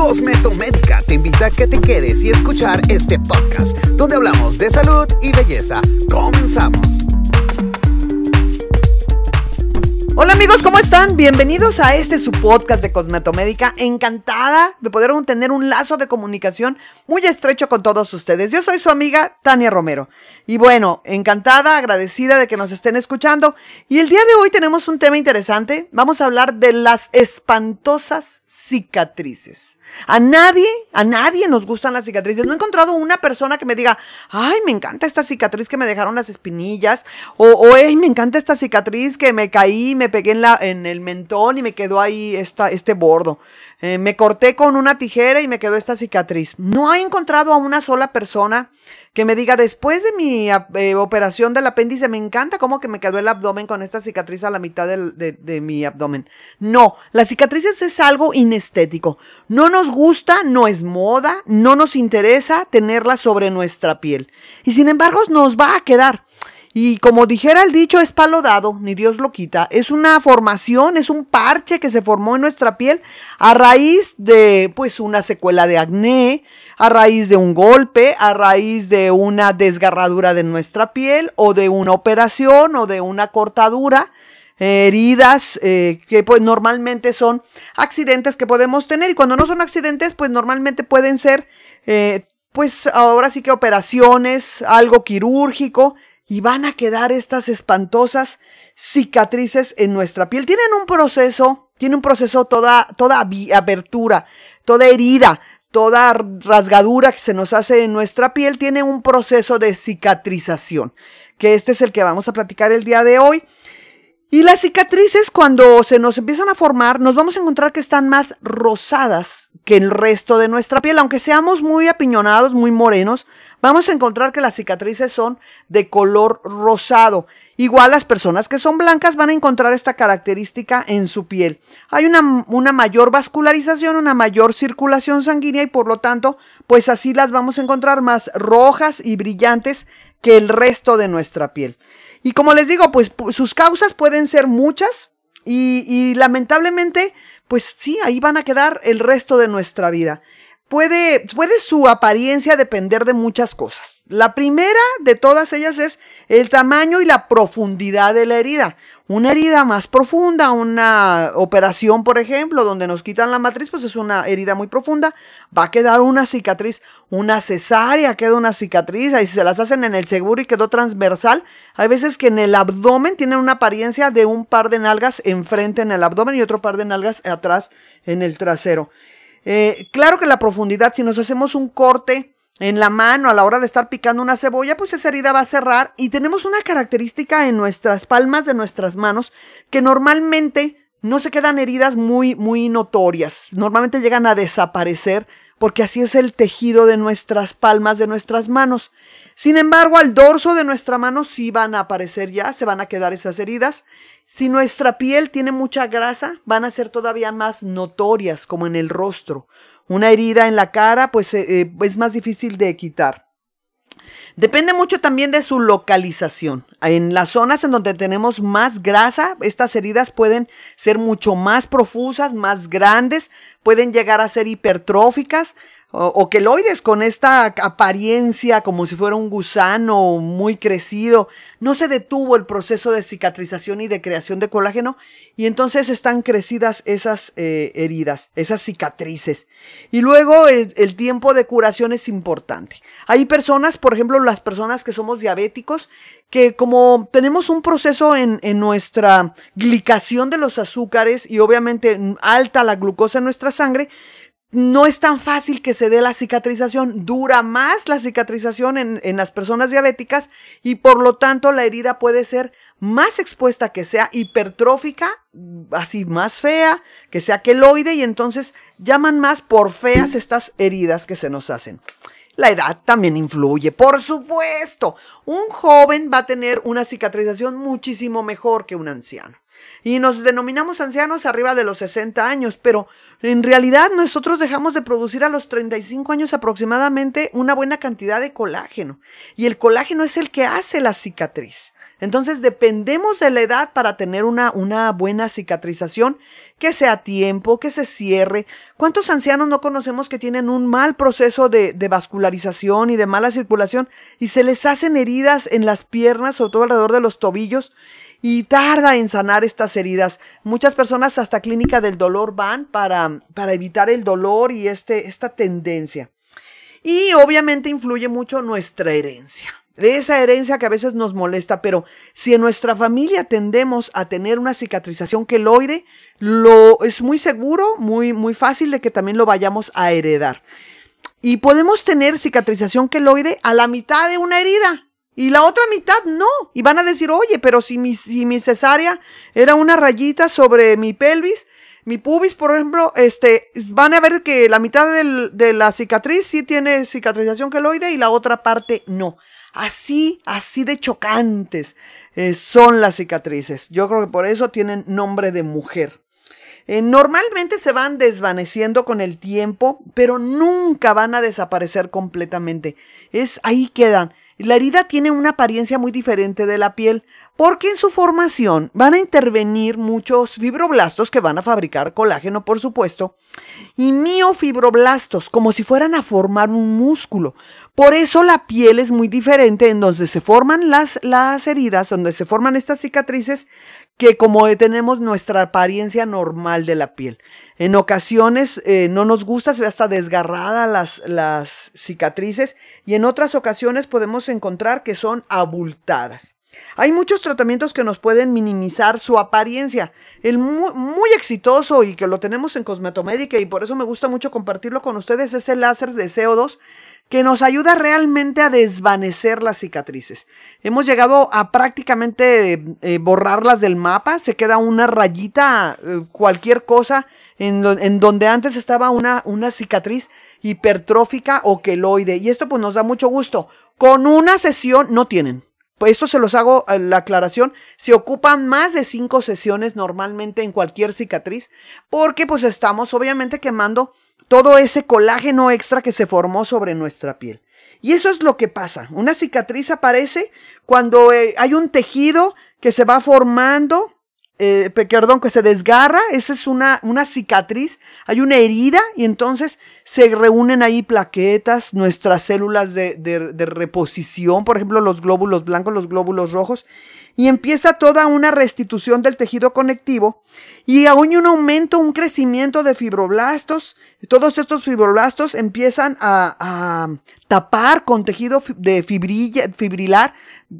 Cosmetomédica te invita a que te quedes y escuchar este podcast, donde hablamos de salud y belleza. Comenzamos. Hola amigos, ¿cómo están? Bienvenidos a este su podcast de Cosmetomédica. Encantada de poder tener un lazo de comunicación muy estrecho con todos ustedes. Yo soy su amiga Tania Romero. Y bueno, encantada, agradecida de que nos estén escuchando. Y el día de hoy tenemos un tema interesante. Vamos a hablar de las espantosas cicatrices. A nadie, a nadie nos gustan las cicatrices. No he encontrado una persona que me diga, ay, me encanta esta cicatriz que me dejaron las espinillas, o, ay, me encanta esta cicatriz que me caí, me pegué en, la, en el mentón y me quedó ahí esta, este bordo. Eh, me corté con una tijera y me quedó esta cicatriz. No he encontrado a una sola persona que me diga, después de mi eh, operación del apéndice, me encanta cómo que me quedó el abdomen con esta cicatriz a la mitad de, de mi abdomen. No, las cicatrices es algo inestético. No nos gusta, no es moda, no nos interesa tenerlas sobre nuestra piel. Y sin embargo nos va a quedar. Y como dijera el dicho, es palo dado, ni Dios lo quita. Es una formación, es un parche que se formó en nuestra piel a raíz de, pues, una secuela de acné, a raíz de un golpe, a raíz de una desgarradura de nuestra piel, o de una operación, o de una cortadura. Heridas eh, que pues normalmente son accidentes que podemos tener y cuando no son accidentes pues normalmente pueden ser eh, pues ahora sí que operaciones, algo quirúrgico y van a quedar estas espantosas cicatrices en nuestra piel. Tienen un proceso, tiene un proceso toda, toda abertura, toda herida, toda rasgadura que se nos hace en nuestra piel, tiene un proceso de cicatrización, que este es el que vamos a platicar el día de hoy. Y las cicatrices cuando se nos empiezan a formar, nos vamos a encontrar que están más rosadas que el resto de nuestra piel, aunque seamos muy apiñonados, muy morenos, vamos a encontrar que las cicatrices son de color rosado. Igual las personas que son blancas van a encontrar esta característica en su piel. Hay una, una mayor vascularización, una mayor circulación sanguínea y por lo tanto, pues así las vamos a encontrar más rojas y brillantes que el resto de nuestra piel. Y como les digo, pues sus causas pueden ser muchas y, y lamentablemente, pues sí, ahí van a quedar el resto de nuestra vida puede, puede su apariencia depender de muchas cosas. La primera de todas ellas es el tamaño y la profundidad de la herida. Una herida más profunda, una operación, por ejemplo, donde nos quitan la matriz, pues es una herida muy profunda. Va a quedar una cicatriz, una cesárea, queda una cicatriz. Ahí se las hacen en el seguro y quedó transversal. Hay veces que en el abdomen tienen una apariencia de un par de nalgas enfrente en el abdomen y otro par de nalgas atrás en el trasero. Eh, claro que la profundidad, si nos hacemos un corte en la mano a la hora de estar picando una cebolla, pues esa herida va a cerrar y tenemos una característica en nuestras palmas de nuestras manos que normalmente no se quedan heridas muy, muy notorias. Normalmente llegan a desaparecer porque así es el tejido de nuestras palmas de nuestras manos. Sin embargo, al dorso de nuestra mano sí van a aparecer ya, se van a quedar esas heridas. Si nuestra piel tiene mucha grasa, van a ser todavía más notorias, como en el rostro. Una herida en la cara, pues eh, eh, es más difícil de quitar. Depende mucho también de su localización. En las zonas en donde tenemos más grasa, estas heridas pueden ser mucho más profusas, más grandes, pueden llegar a ser hipertróficas o, queloides con esta apariencia como si fuera un gusano muy crecido. No se detuvo el proceso de cicatrización y de creación de colágeno y entonces están crecidas esas eh, heridas, esas cicatrices. Y luego el, el, tiempo de curación es importante. Hay personas, por ejemplo, las personas que somos diabéticos, que como tenemos un proceso en, en nuestra glicación de los azúcares y obviamente alta la glucosa en nuestra sangre, no es tan fácil que se dé la cicatrización, dura más la cicatrización en, en, las personas diabéticas y por lo tanto la herida puede ser más expuesta que sea hipertrófica, así más fea, que sea queloide y entonces llaman más por feas estas heridas que se nos hacen. La edad también influye, por supuesto. Un joven va a tener una cicatrización muchísimo mejor que un anciano. Y nos denominamos ancianos arriba de los 60 años, pero en realidad nosotros dejamos de producir a los 35 años aproximadamente una buena cantidad de colágeno. Y el colágeno es el que hace la cicatriz. Entonces dependemos de la edad para tener una, una buena cicatrización, que sea a tiempo, que se cierre. ¿Cuántos ancianos no conocemos que tienen un mal proceso de, de vascularización y de mala circulación y se les hacen heridas en las piernas, sobre todo alrededor de los tobillos? Y tarda en sanar estas heridas. Muchas personas hasta clínica del dolor van para, para evitar el dolor y este, esta tendencia. Y obviamente influye mucho nuestra herencia. Esa herencia que a veces nos molesta, pero si en nuestra familia tendemos a tener una cicatrización queloide, lo es muy seguro, muy, muy fácil de que también lo vayamos a heredar. Y podemos tener cicatrización queloide a la mitad de una herida. Y la otra mitad no. Y van a decir, oye, pero si mi, si mi cesárea era una rayita sobre mi pelvis, mi pubis, por ejemplo, este, van a ver que la mitad de la cicatriz sí tiene cicatrización queloide y la otra parte no. Así, así de chocantes eh, son las cicatrices. Yo creo que por eso tienen nombre de mujer. Eh, normalmente se van desvaneciendo con el tiempo, pero nunca van a desaparecer completamente. Es ahí quedan. La herida tiene una apariencia muy diferente de la piel, porque en su formación van a intervenir muchos fibroblastos que van a fabricar colágeno, por supuesto, y miofibroblastos, como si fueran a formar un músculo. Por eso la piel es muy diferente en donde se forman las, las heridas, donde se forman estas cicatrices, que como tenemos nuestra apariencia normal de la piel. En ocasiones eh, no nos gusta, se ve hasta desgarrada las, las cicatrices y en otras ocasiones podemos encontrar que son abultadas. Hay muchos tratamientos que nos pueden minimizar su apariencia. El muy, exitoso y que lo tenemos en Cosmetomédica y por eso me gusta mucho compartirlo con ustedes es el láser de CO2 que nos ayuda realmente a desvanecer las cicatrices. Hemos llegado a prácticamente eh, borrarlas del mapa, se queda una rayita, eh, cualquier cosa en, en, donde antes estaba una, una cicatriz hipertrófica o queloide. Y esto pues nos da mucho gusto. Con una sesión no tienen. Esto se los hago eh, la aclaración. Se ocupan más de cinco sesiones normalmente en cualquier cicatriz porque pues estamos obviamente quemando todo ese colágeno extra que se formó sobre nuestra piel. Y eso es lo que pasa. Una cicatriz aparece cuando eh, hay un tejido que se va formando, eh, perdón, que se desgarra, esa es una, una cicatriz, hay una herida y entonces se reúnen ahí plaquetas, nuestras células de, de, de reposición, por ejemplo los glóbulos blancos, los glóbulos rojos, y empieza toda una restitución del tejido conectivo y aún un aumento, un crecimiento de fibroblastos. Todos estos fibroblastos empiezan a, tapar con tejido de fibrilla, fibrilar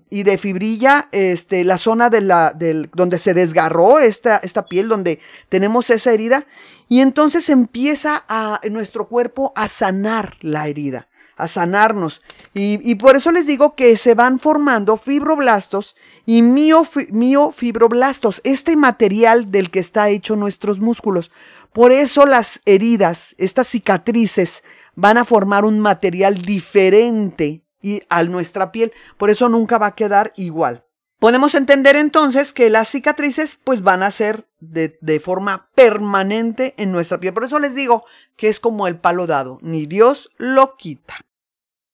y de fibrilla este, la zona de la, del, donde se desgarró esta, esta piel, donde tenemos esa herida. Y entonces empieza a, nuestro cuerpo a sanar la herida a sanarnos. Y, por eso les digo que se van formando fibroblastos y miofibroblastos, este material del que está hecho nuestros músculos. Por eso las heridas, estas cicatrices, van a formar un material diferente y a nuestra piel. Por eso nunca va a quedar igual. Podemos entender entonces que las cicatrices pues van a ser de, de, forma permanente en nuestra piel. Por eso les digo que es como el palo dado, ni Dios lo quita.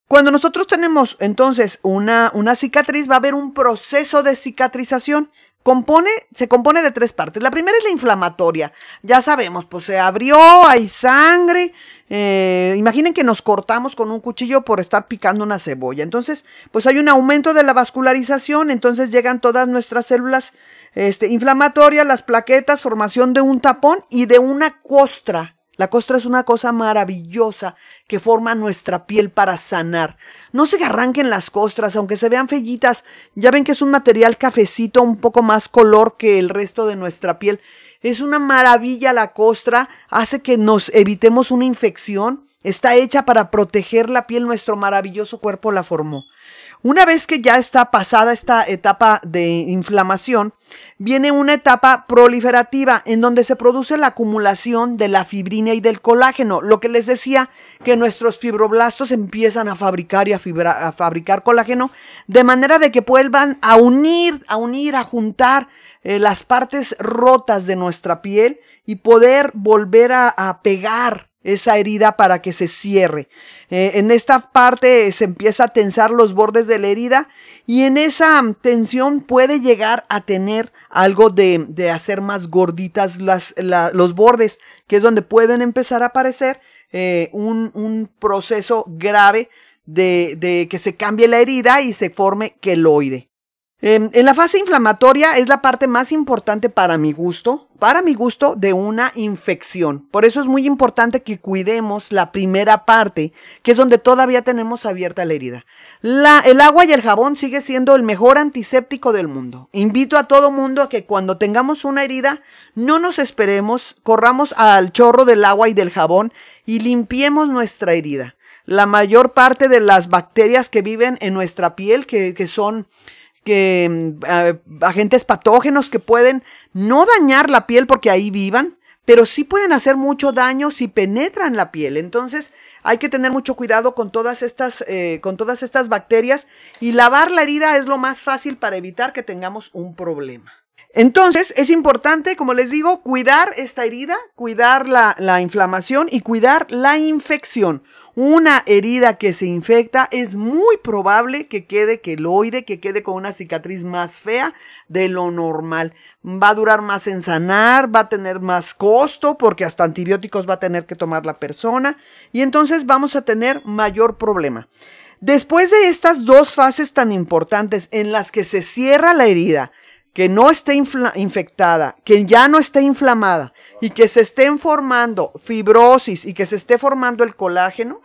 Cuando nosotros tenemos entonces una, una cicatriz, va a haber un proceso de cicatrización. Compone, se compone de tres partes. La primera es la inflamatoria. Ya sabemos, pues se abrió, hay sangre. Eh, imaginen que nos cortamos con un cuchillo por estar picando una cebolla. Entonces, pues hay un aumento de la vascularización. Entonces llegan todas nuestras células este, inflamatorias, las plaquetas, formación de un tapón y de una costra la costra es una cosa maravillosa que forma nuestra piel para sanar. No se arranquen las costras, aunque se vean fellitas. Ya ven que es un material cafecito, un poco más color que el resto de nuestra piel. Es una maravilla la costra, hace que nos evitemos una infección. Está hecha para proteger la piel, nuestro maravilloso cuerpo la formó. Una vez que ya está pasada esta etapa de inflamación, viene una etapa proliferativa en donde se produce la acumulación de la fibrina y del colágeno. Lo que les decía, que nuestros fibroblastos empiezan a fabricar y a, fabricar colágeno de manera de que vuelvan a unir, a unir, a juntar eh, las partes rotas de nuestra piel y poder volver a pegar esa herida para que se cierre. Eh, en esta parte se empieza a tensar los bordes de la herida y en esa tensión puede llegar a tener algo de, hacer más gorditas las, los bordes, que es donde pueden empezar a aparecer eh, un, un, proceso grave de, de que se cambie la herida y se forme queloide. En, la fase inflamatoria es la parte más importante para mi gusto, para mi gusto de una infección. Por eso es muy importante que cuidemos la primera parte, que es donde todavía tenemos abierta la herida. La, el agua y el jabón sigue siendo el mejor antiséptico del mundo. Invito a todo mundo a que cuando tengamos una herida, no nos esperemos, corramos al chorro del agua y del jabón y limpiemos nuestra herida. La mayor parte de las bacterias que viven en nuestra piel, que, que son que mm, agentes patógenos que pueden no dañar la piel porque ahí vivan, pero sí pueden hacer mucho daño si penetran la piel. Entonces hay que tener mucho cuidado con todas estas, eh, con todas estas bacterias y lavar la herida es lo más fácil para evitar que tengamos un problema. Entonces, es importante, como les digo, cuidar esta herida, cuidar la, la, inflamación y cuidar la infección. Una herida que se infecta es muy probable que quede queloide, que quede con una cicatriz más fea de lo normal. Va a durar más en sanar, va a tener más costo porque hasta antibióticos va a tener que tomar la persona y entonces vamos a tener mayor problema. Después de estas dos fases tan importantes en las que se cierra la herida, que no esté infectada, que ya no esté inflamada y que se estén formando fibrosis y que se esté formando el colágeno,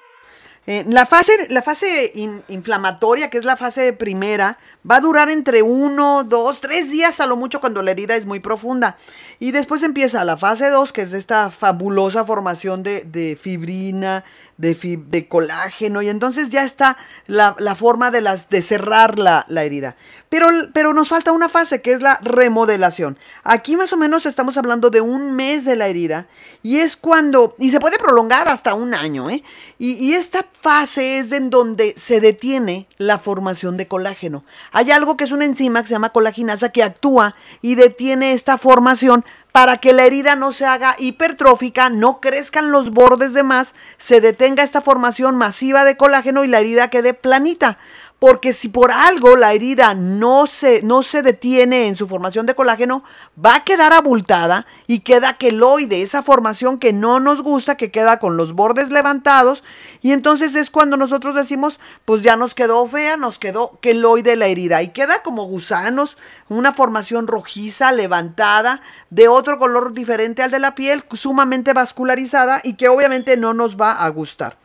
eh, la fase, la fase inflamatoria, que es la fase primera, va a durar entre uno, dos, tres días a lo mucho cuando la herida es muy profunda. Y después empieza la fase 2, que es esta fabulosa formación de, fibrina, de, colágeno, y entonces ya está la, forma de, las, de cerrar la, la, herida. Pero, pero nos falta una fase, que es la remodelación. Aquí más o menos estamos hablando de un mes de la herida, y es cuando, y se puede prolongar hasta un año, ¿eh? Y, y esta fase es en donde se detiene la formación de colágeno. Hay algo que es una enzima que se llama colaginasa que actúa y detiene esta formación para que la herida no se haga hipertrófica, no crezcan los bordes de más, se detenga esta formación masiva de colágeno y la herida quede planita. Porque si por algo la herida no se, no se detiene en su formación de colágeno, va a quedar abultada y queda queloide, esa formación que no nos gusta, que queda con los bordes levantados. Y entonces es cuando nosotros decimos, pues ya nos quedó fea, nos quedó queloide la herida. Y queda como gusanos, una formación rojiza, levantada, de otro color diferente al de la piel, sumamente vascularizada y que obviamente no nos va a gustar.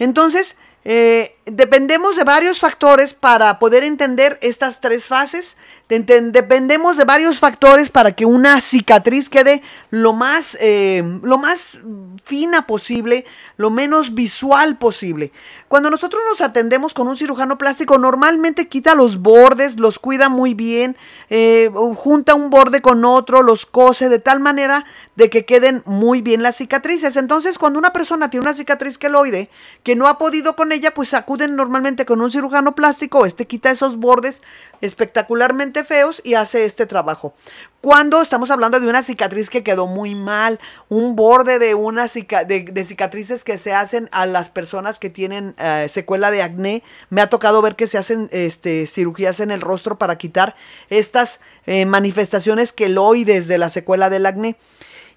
Entonces, eh, dependemos de varios factores para poder entender estas tres fases. Dependemos de varios factores para que una cicatriz quede lo más, eh, lo más fina posible, lo menos visual posible. Cuando nosotros nos atendemos con un cirujano plástico, normalmente quita los bordes, los cuida muy bien, eh, junta un borde con otro, los cose de tal manera de que queden muy bien las cicatrices. Entonces, cuando una persona tiene una cicatriz queloide que no ha podido con ella, pues acuden normalmente con un cirujano plástico, este quita esos bordes espectacularmente feos y hace este trabajo. Cuando estamos hablando de una cicatriz que quedó muy mal, un borde de una de, cicatrices que se hacen a las personas que tienen eh, secuela de acné, me ha tocado ver que se hacen este, cirugías en el rostro para quitar estas eh, manifestaciones queloides de la secuela del acné.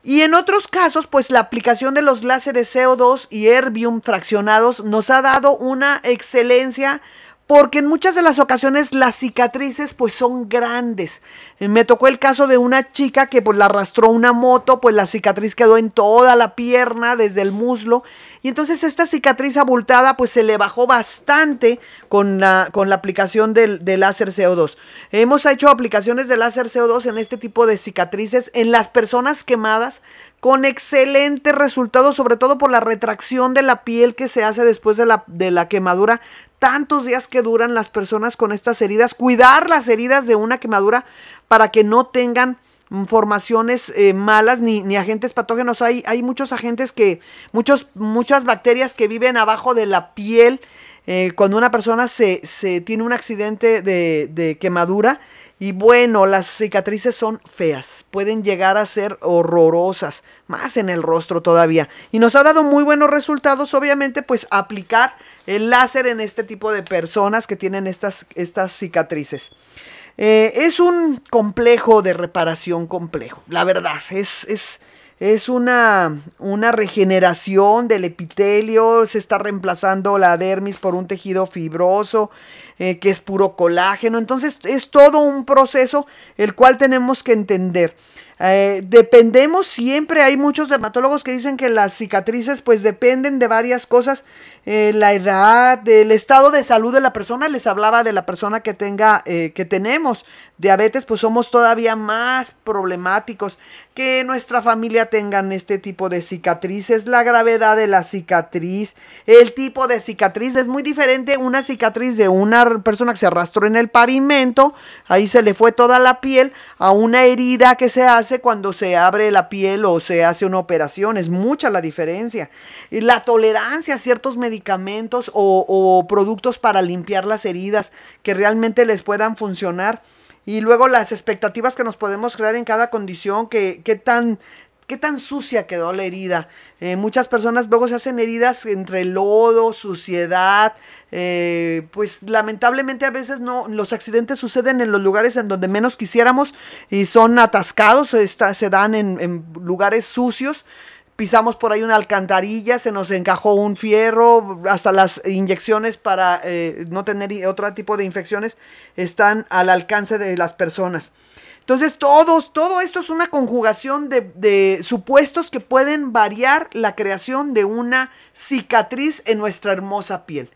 Y en otros casos, pues la aplicación de los láseres CO2 y Erbium fraccionados nos ha dado una excelencia porque en muchas de las ocasiones las cicatrices pues son grandes. Eh, me tocó el caso de una chica que pues la arrastró una moto, pues la cicatriz quedó en toda la pierna, desde el muslo, y entonces esta cicatriz abultada pues se le bajó bastante con la, con la aplicación del, del láser CO2. Hemos hecho aplicaciones de láser CO2 en este tipo de cicatrices en las personas quemadas con excelente resultado, sobre todo por la retracción de la piel que se hace después de la, de la quemadura tantos días que duran las personas con estas heridas, cuidar las heridas de una quemadura para que no tengan formaciones eh, malas ni, ni, agentes patógenos. Hay, hay muchos agentes que, muchos, muchas bacterias que viven abajo de la piel. Eh, cuando una persona se, se tiene un accidente de, de, quemadura. Y bueno, las cicatrices son feas, pueden llegar a ser horrorosas, más en el rostro todavía. Y nos ha dado muy buenos resultados, obviamente, pues aplicar el láser en este tipo de personas que tienen estas, estas cicatrices. Eh, es un complejo de reparación complejo, la verdad, es, es, es una, una, regeneración del epitelio, se está reemplazando la dermis por un tejido fibroso, eh, que es puro colágeno, entonces es todo un proceso el cual tenemos que entender. Eh, dependemos siempre, hay muchos dermatólogos que dicen que las cicatrices pues dependen de varias cosas, eh, la edad, del estado de salud de la persona, les hablaba de la persona que tenga, eh, que tenemos. Diabetes, pues somos todavía más problemáticos. Que nuestra familia tengan este tipo de cicatrices, la gravedad de la cicatriz, el tipo de cicatriz es muy diferente una cicatriz de una persona que se arrastró en el pavimento, ahí se le fue toda la piel, a una herida que se hace cuando se abre la piel o se hace una operación, es mucha la diferencia. Y la tolerancia a ciertos medicamentos o, o productos para limpiar las heridas que realmente les puedan funcionar y luego las expectativas que nos podemos crear en cada condición, que, qué tan, qué tan sucia quedó la herida. Eh, muchas personas luego se hacen heridas entre lodo, suciedad, eh, pues lamentablemente a veces no, los accidentes suceden en los lugares en donde menos quisiéramos y son atascados, se dan en lugares sucios pisamos por ahí una alcantarilla, se nos encajó un fierro, hasta las inyecciones para eh, no tener otro tipo de infecciones están al alcance de las personas. Entonces, todos, todo esto es una conjugación de, de, supuestos que pueden variar la creación de una cicatriz en nuestra hermosa piel.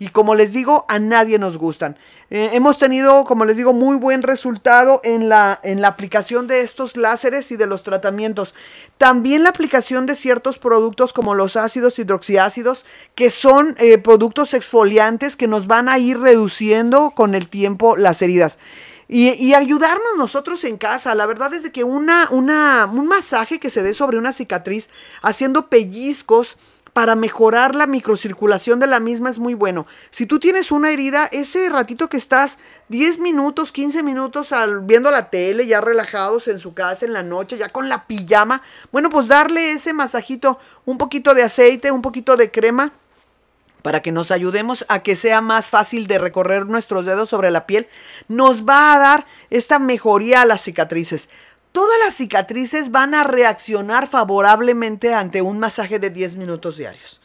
Y como les digo, a nadie nos gustan. Eh, hemos tenido, como les digo, muy buen resultado en la, en la aplicación de estos láseres y de los tratamientos. También la aplicación de ciertos productos como los ácidos hidroxiácidos, que son eh, productos exfoliantes que nos van a ir reduciendo con el tiempo las heridas. Y, y, ayudarnos nosotros en casa. La verdad es de que una, una, un masaje que se dé sobre una cicatriz haciendo pellizcos para mejorar la microcirculación de la misma es muy bueno. Si tú tienes una herida, ese ratito que estás 10 minutos, 15 minutos al, viendo la tele, ya relajados en su casa en la noche, ya con la pijama, bueno, pues darle ese masajito, un poquito de aceite, un poquito de crema para que nos ayudemos a que sea más fácil de recorrer nuestros dedos sobre la piel, nos va a dar esta mejoría a las cicatrices. Todas las cicatrices van a reaccionar favorablemente ante un masaje de 10 minutos diarios.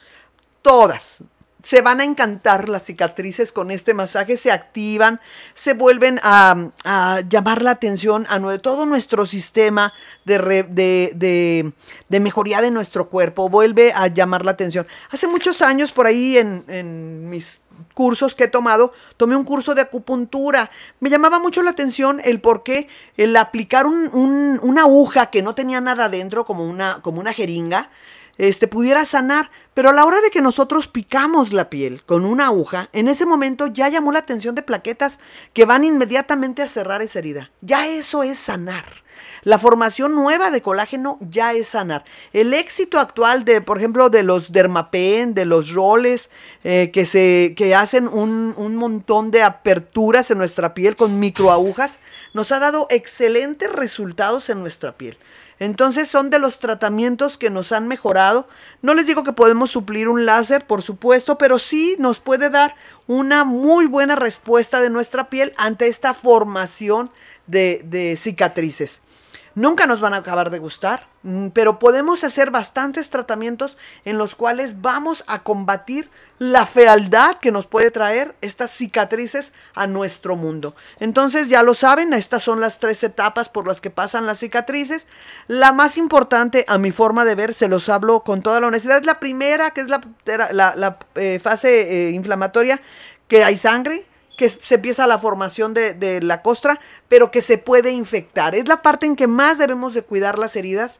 Todas. Se van a encantar las cicatrices con este masaje, se activan, se vuelven a, a llamar la atención a todo nuestro sistema de, re, de, de, de, mejoría de nuestro cuerpo, vuelve a llamar la atención. Hace muchos años por ahí en, en mis cursos que he tomado, tomé un curso de acupuntura. Me llamaba mucho la atención el por qué el aplicar un, un, una aguja que no tenía nada dentro, como una, como una jeringa, este, pudiera sanar. Pero a la hora de que nosotros picamos la piel con una aguja, en ese momento ya llamó la atención de plaquetas que van inmediatamente a cerrar esa herida. Ya eso es sanar. La formación nueva de colágeno ya es sanar. El éxito actual de, por ejemplo, de los dermapen, de los roles, eh, que, se, que hacen un, un montón de aperturas en nuestra piel con microagujas, nos ha dado excelentes resultados en nuestra piel. Entonces son de los tratamientos que nos han mejorado. No les digo que podemos suplir un láser, por supuesto, pero sí nos puede dar una muy buena respuesta de nuestra piel ante esta formación de, cicatrices. Nunca nos van a acabar de gustar, mm, pero podemos hacer bastantes tratamientos en los cuales vamos a combatir la fealdad que nos puede traer estas cicatrices a nuestro mundo. Entonces ya lo saben, estas son las tres etapas por las que pasan las cicatrices. La más importante, a mi forma de ver, se los hablo con toda la honestidad, es la primera, que es la, eh, fase eh, inflamatoria, que hay sangre, que se empieza la formación de, la costra, pero que se puede infectar. Es la parte en que más debemos de cuidar las heridas.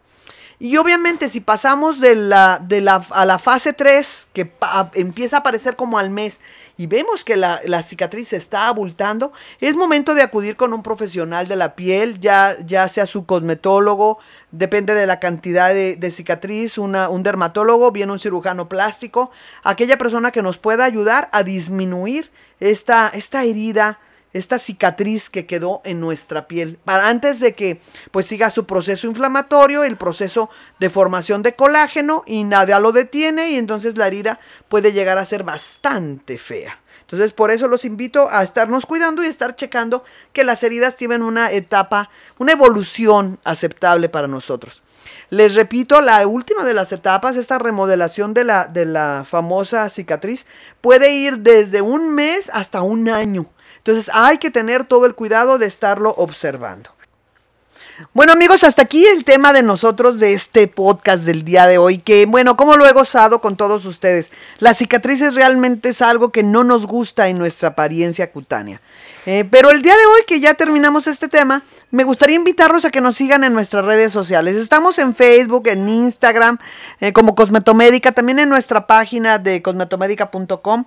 Y obviamente si pasamos de la, de la, a la fase 3, que empieza a aparecer como al mes, y vemos que la, cicatriz se está abultando, es momento de acudir con un profesional de la piel, ya, ya sea su cosmetólogo, depende de la cantidad de, cicatriz, un dermatólogo, bien un cirujano plástico, aquella persona que nos pueda ayudar a disminuir esta, esta herida esta cicatriz que quedó en nuestra piel, para antes de que pues siga su proceso inflamatorio, el proceso de formación de colágeno y nada lo detiene y entonces la herida puede llegar a ser bastante fea. Entonces por eso los invito a estarnos cuidando y estar checando que las heridas tienen una etapa, una evolución aceptable para nosotros. Les repito, la última de las etapas, esta remodelación de la, de la famosa cicatriz, puede ir desde un mes hasta un año. Entonces hay que tener todo el cuidado de estarlo observando. Bueno amigos, hasta aquí el tema de nosotros de este podcast del día de hoy, que bueno, como lo he gozado con todos ustedes, las cicatrices realmente es algo que no nos gusta en nuestra apariencia cutánea. Eh, pero el día de hoy que ya terminamos este tema, me gustaría invitarlos a que nos sigan en nuestras redes sociales. Estamos en Facebook, en Instagram, eh, como Cosmetomédica, también en nuestra página de cosmetomédica.com,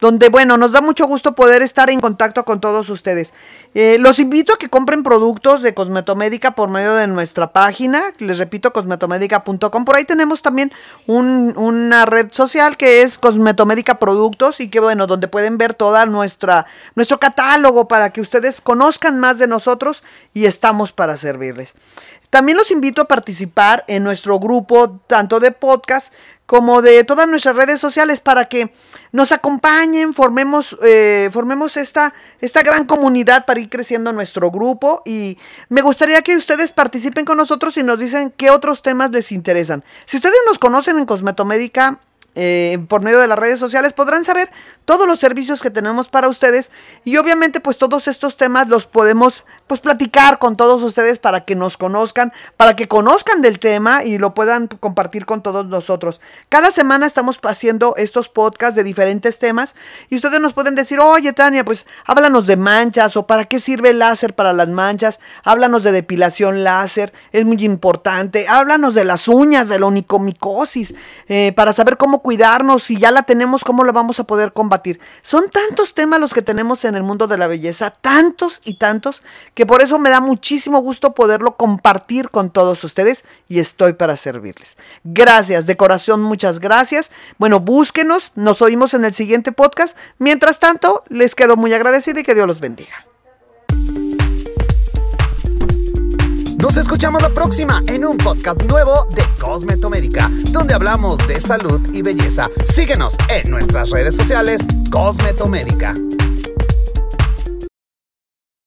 donde, bueno, nos da mucho gusto poder estar en contacto con todos ustedes. Eh, los invito a que compren productos de Cosmetomédica por medio de nuestra página, les repito, cosmetomédica.com. Por ahí tenemos también una red social que es Cosmetomédica Productos y que, bueno, donde pueden ver toda nuestra, nuestro catálogo para que ustedes conozcan más de nosotros y estamos para servirles. También los invito a participar en nuestro grupo, tanto de podcast como de todas nuestras redes sociales, para que nos acompañen, formemos, eh, formemos esta, esta gran comunidad para ir creciendo nuestro grupo. Y me gustaría que ustedes participen con nosotros y nos dicen qué otros temas les interesan. Si ustedes nos conocen en Cosmetomédica, eh, por medio de las redes sociales podrán saber todos los servicios que tenemos para ustedes y obviamente pues todos estos temas los podemos pues platicar con todos ustedes para que nos conozcan, para que conozcan del tema y lo puedan compartir con todos nosotros. Cada semana estamos haciendo estos podcasts de diferentes temas y ustedes nos pueden decir, oye Tania, pues háblanos de manchas o para qué sirve el láser para las manchas, háblanos de depilación láser, es muy importante, háblanos de las uñas, de la onicomicosis, eh, para saber cómo cuidarnos, si ya la tenemos, cómo la vamos a poder combatir. Son tantos temas los que tenemos en el mundo de la belleza, tantos y tantos que por eso me da muchísimo gusto poderlo compartir con todos ustedes y estoy para servirles. Gracias, de corazón, muchas gracias. Bueno, búsquenos, nos oímos en el siguiente podcast. Mientras tanto, les quedo muy agradecida y que Dios los bendiga. Nos escuchamos la próxima en un podcast nuevo de Cosmetomédica, donde hablamos de salud y belleza. Síguenos en nuestras redes sociales Cosmetomédica.